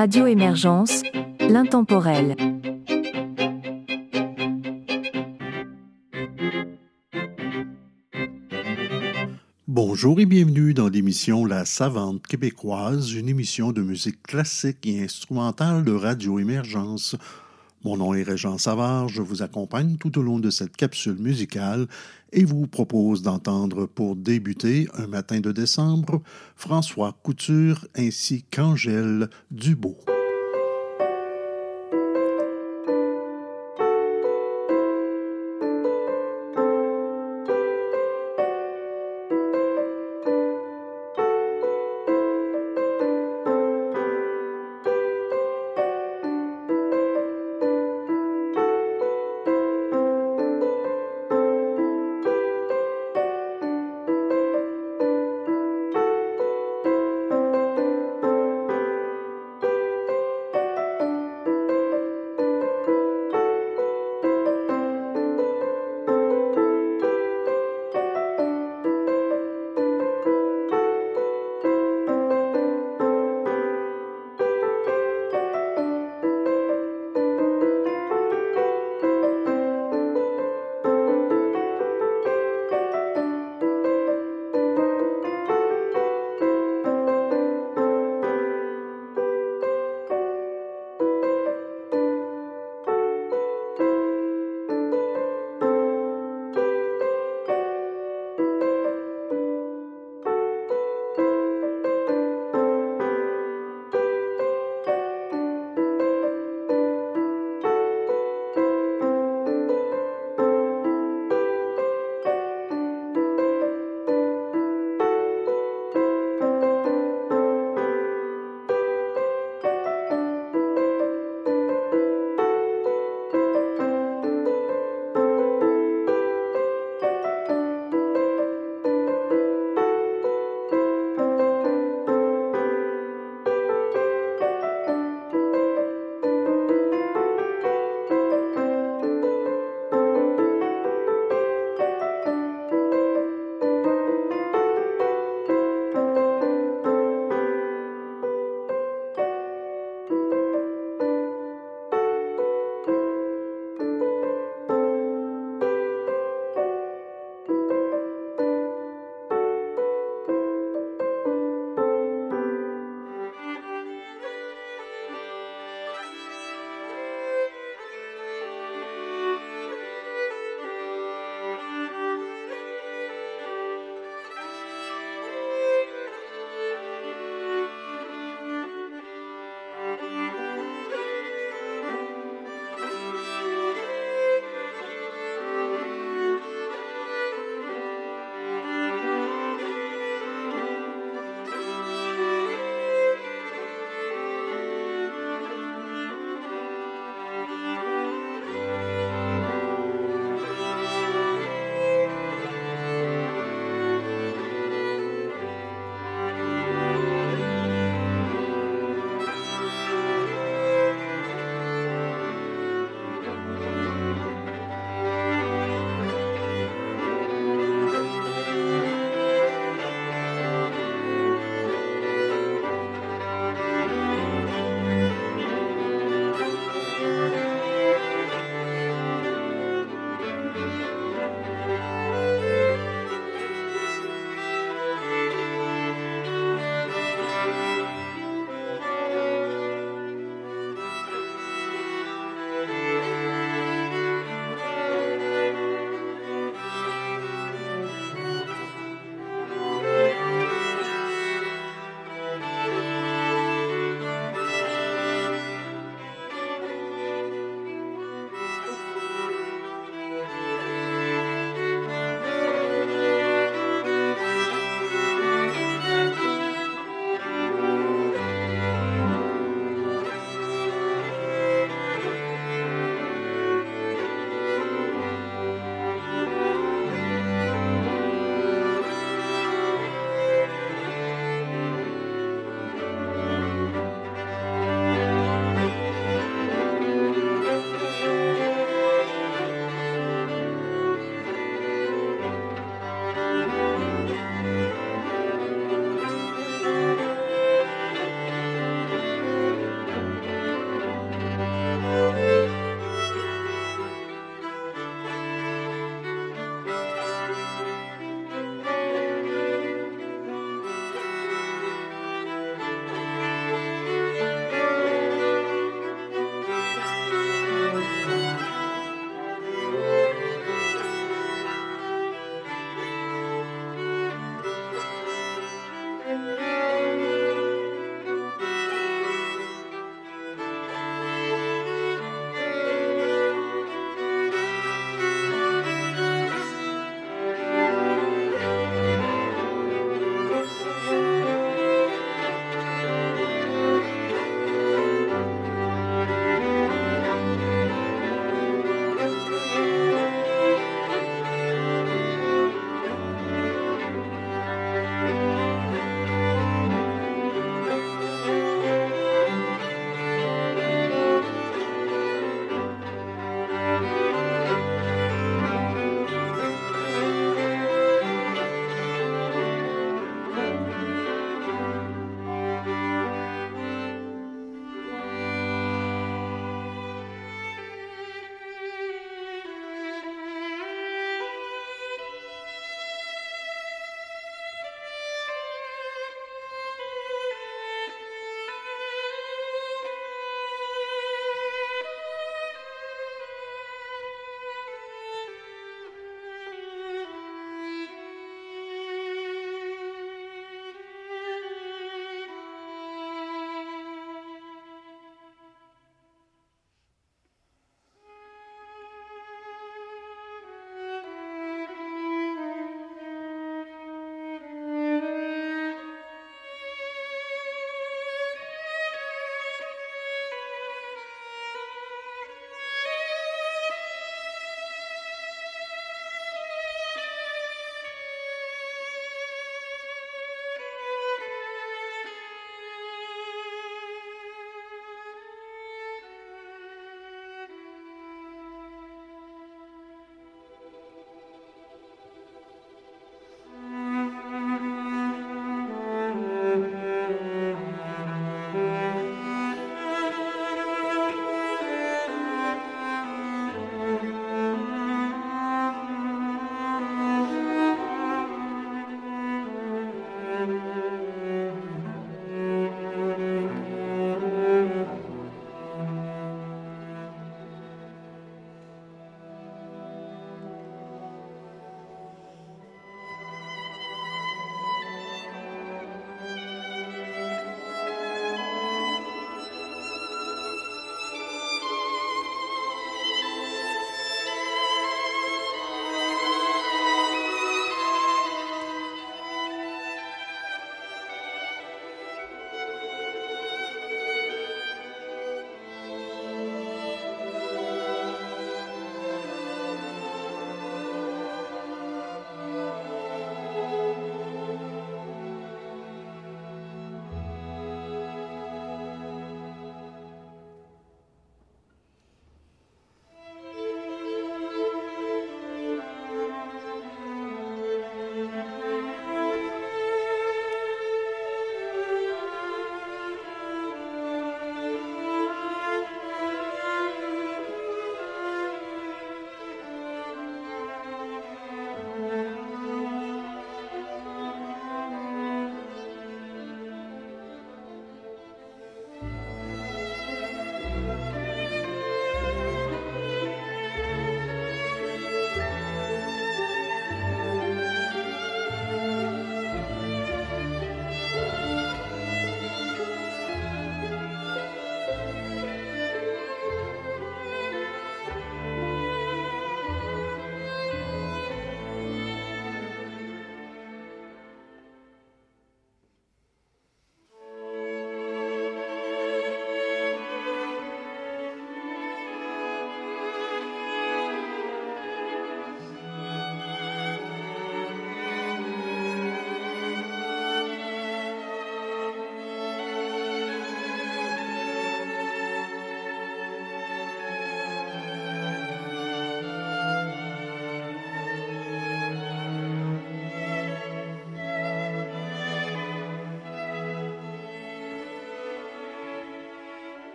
Radio Émergence, l'intemporel. Bonjour et bienvenue dans l'émission La Savante québécoise, une émission de musique classique et instrumentale de Radio Émergence. Mon nom est Régent Savard, je vous accompagne tout au long de cette capsule musicale et vous propose d'entendre pour débuter un matin de décembre François Couture ainsi qu'Angèle Dubois.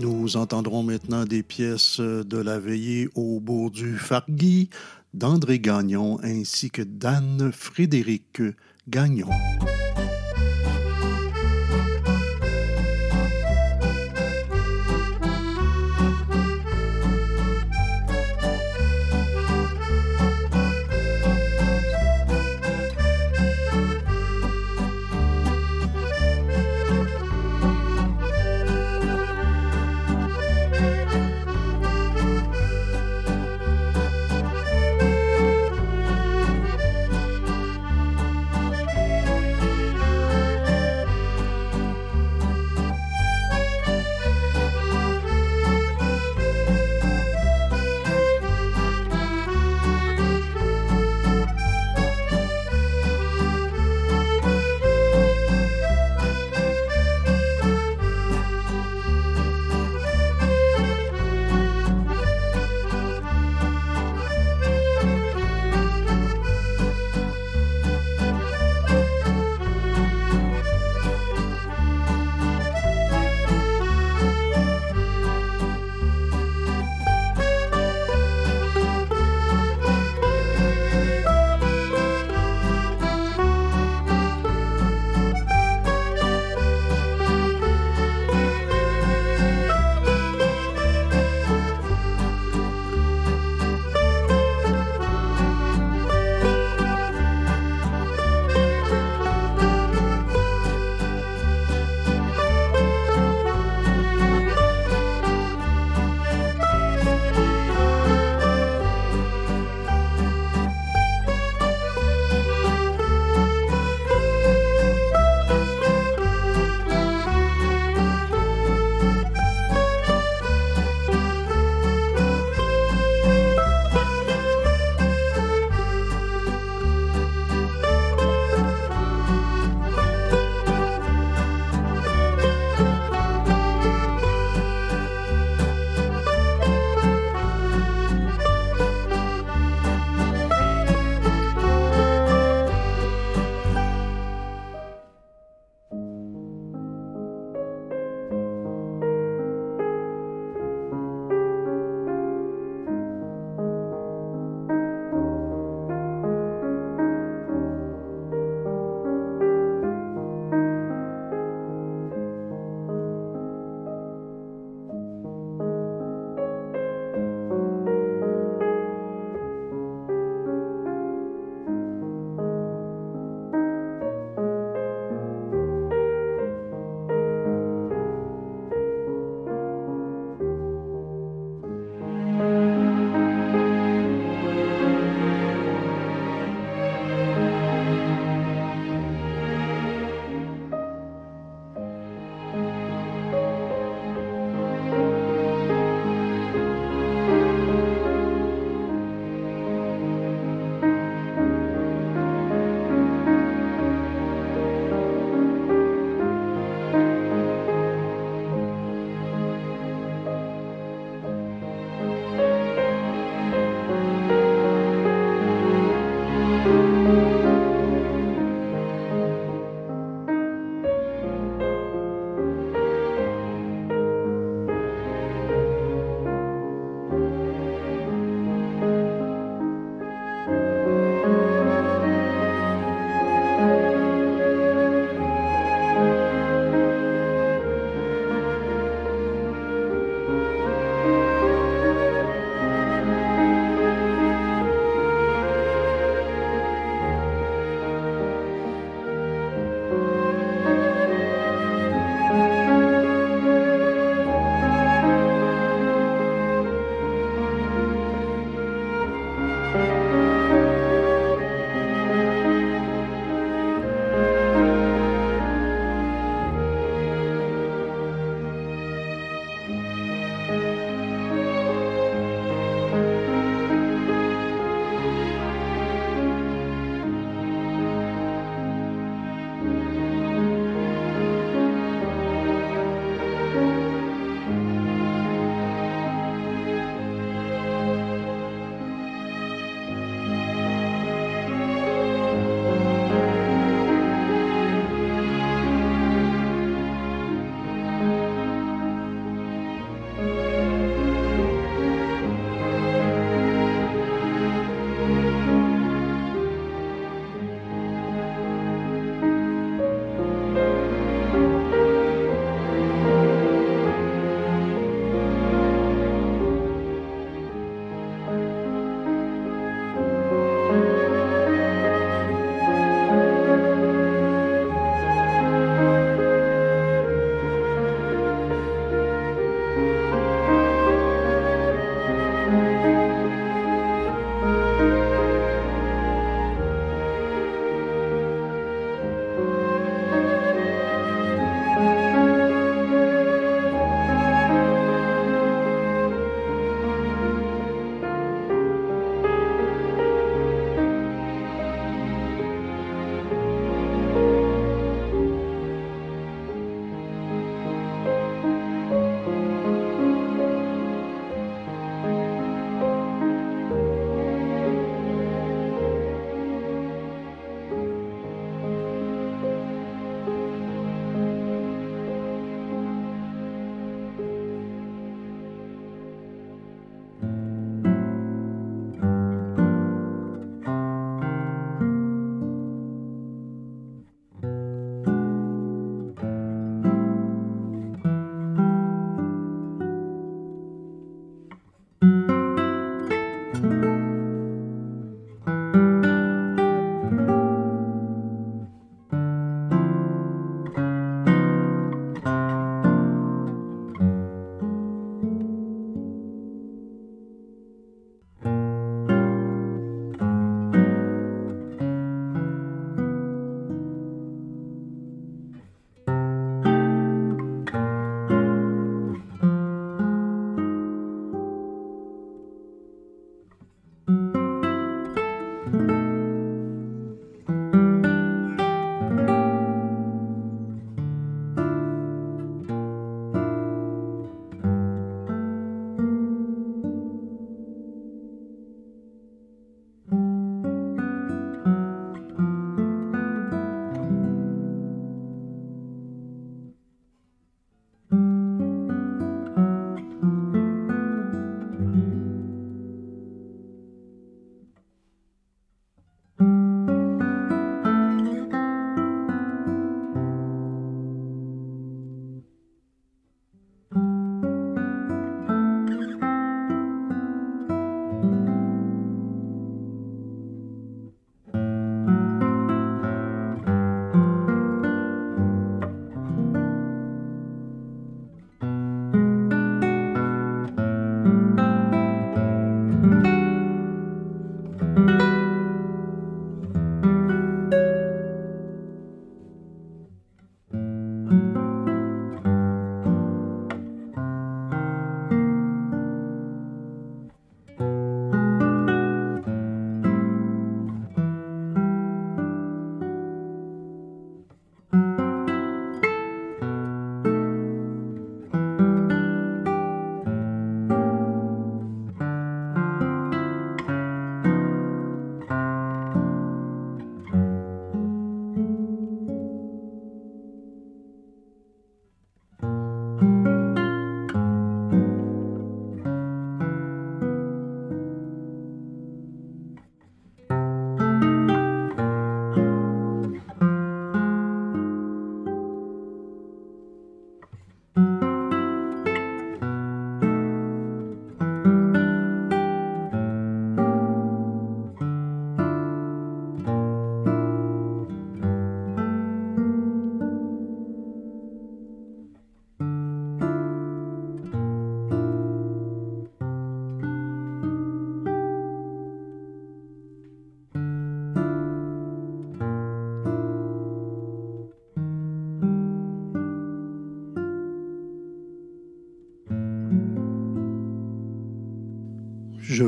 Nous entendrons maintenant des pièces de la veillée au bourg du Fargui d'André Gagnon ainsi que d'Anne-Frédéric Gagnon.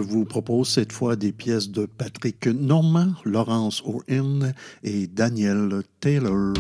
Vous propose cette fois des pièces de Patrick Normand, Laurence O'Hinn et Daniel Taylor.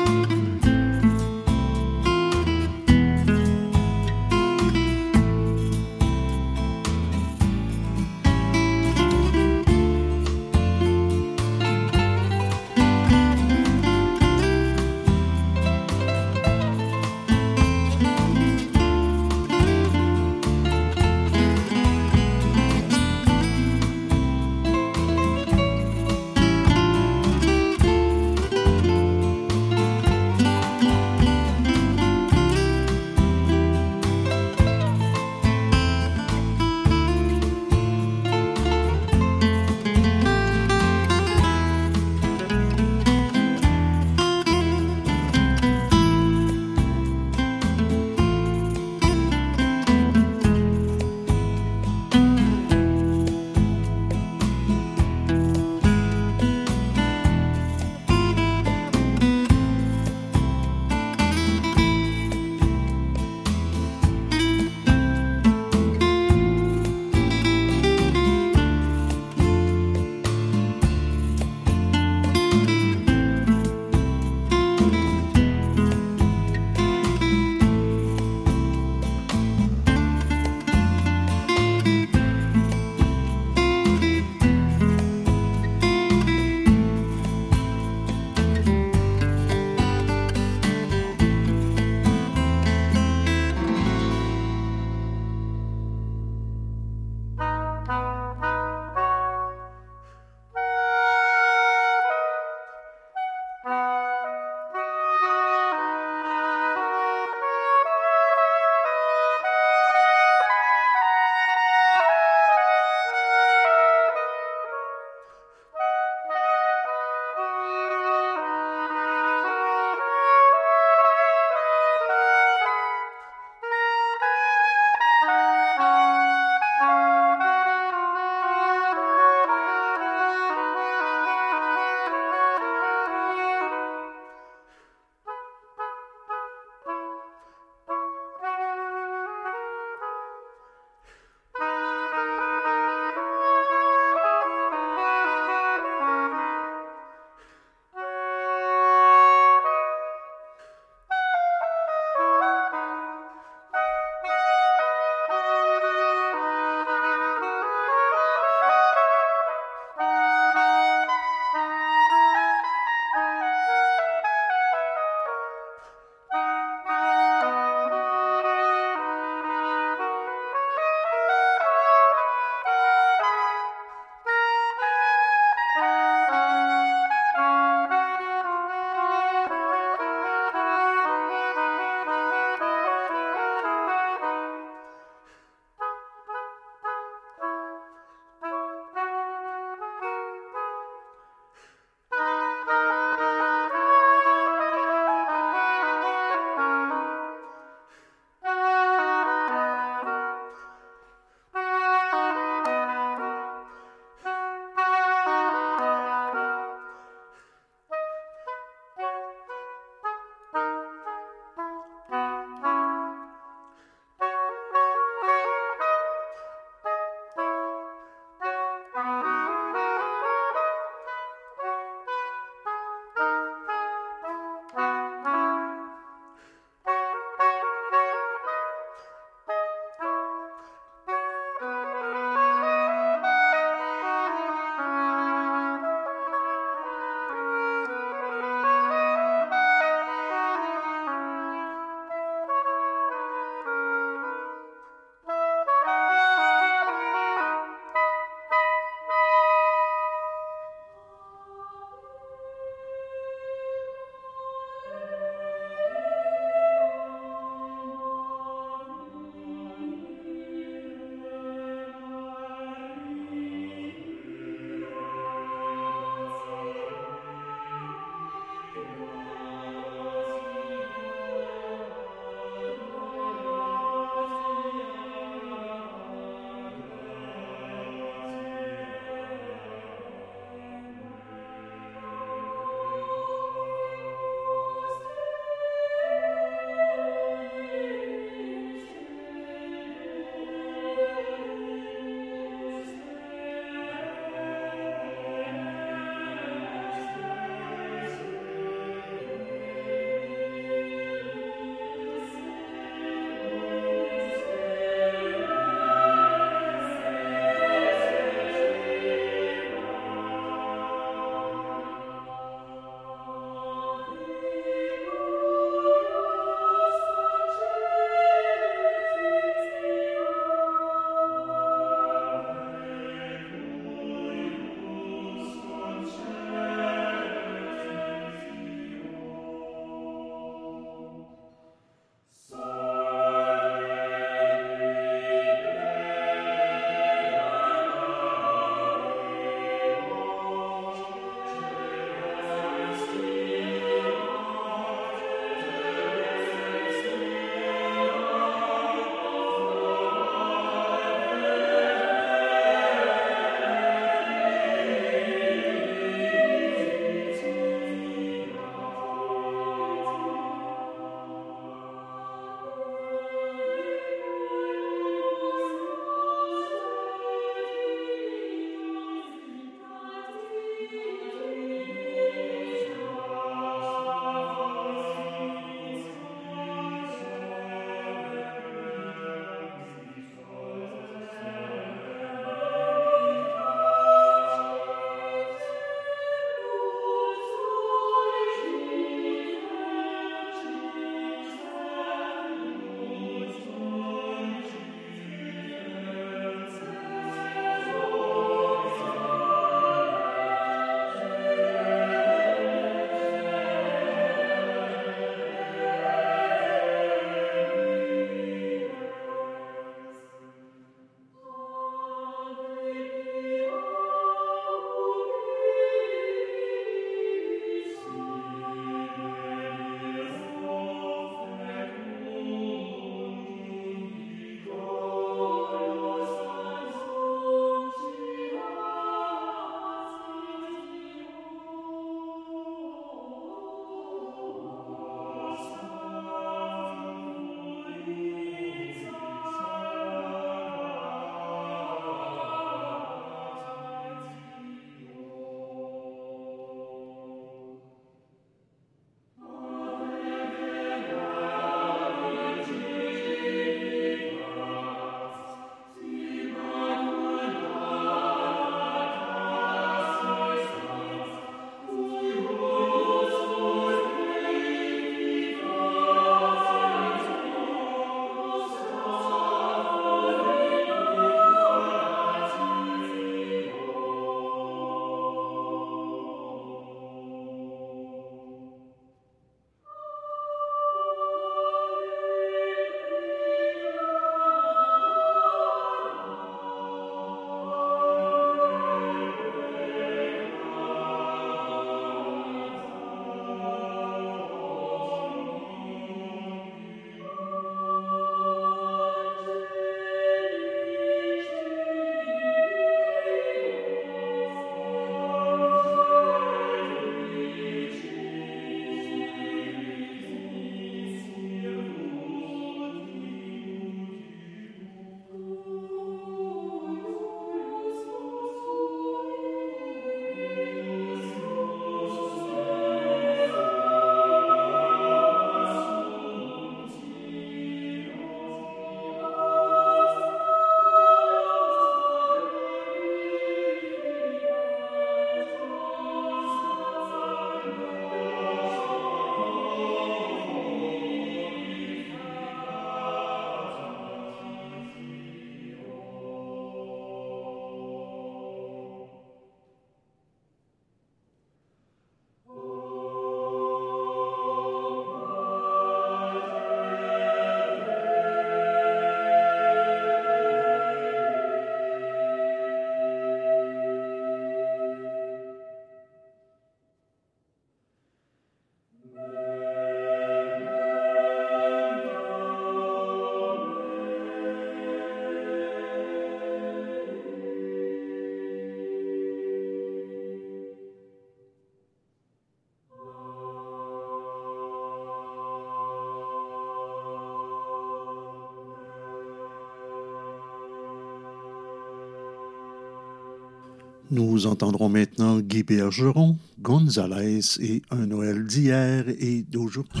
Nous entendrons maintenant Guy Bergeron, Gonzalez et Un Noël d'hier et d'aujourd'hui.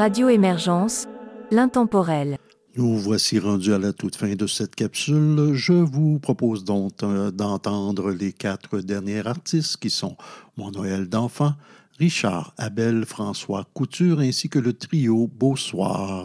Radio Émergence, l'intemporel. Nous voici rendus à la toute fin de cette capsule. Je vous propose donc euh, d'entendre les quatre derniers artistes qui sont Mon Noël d'enfant, Richard Abel, François Couture ainsi que le trio Beau Soir.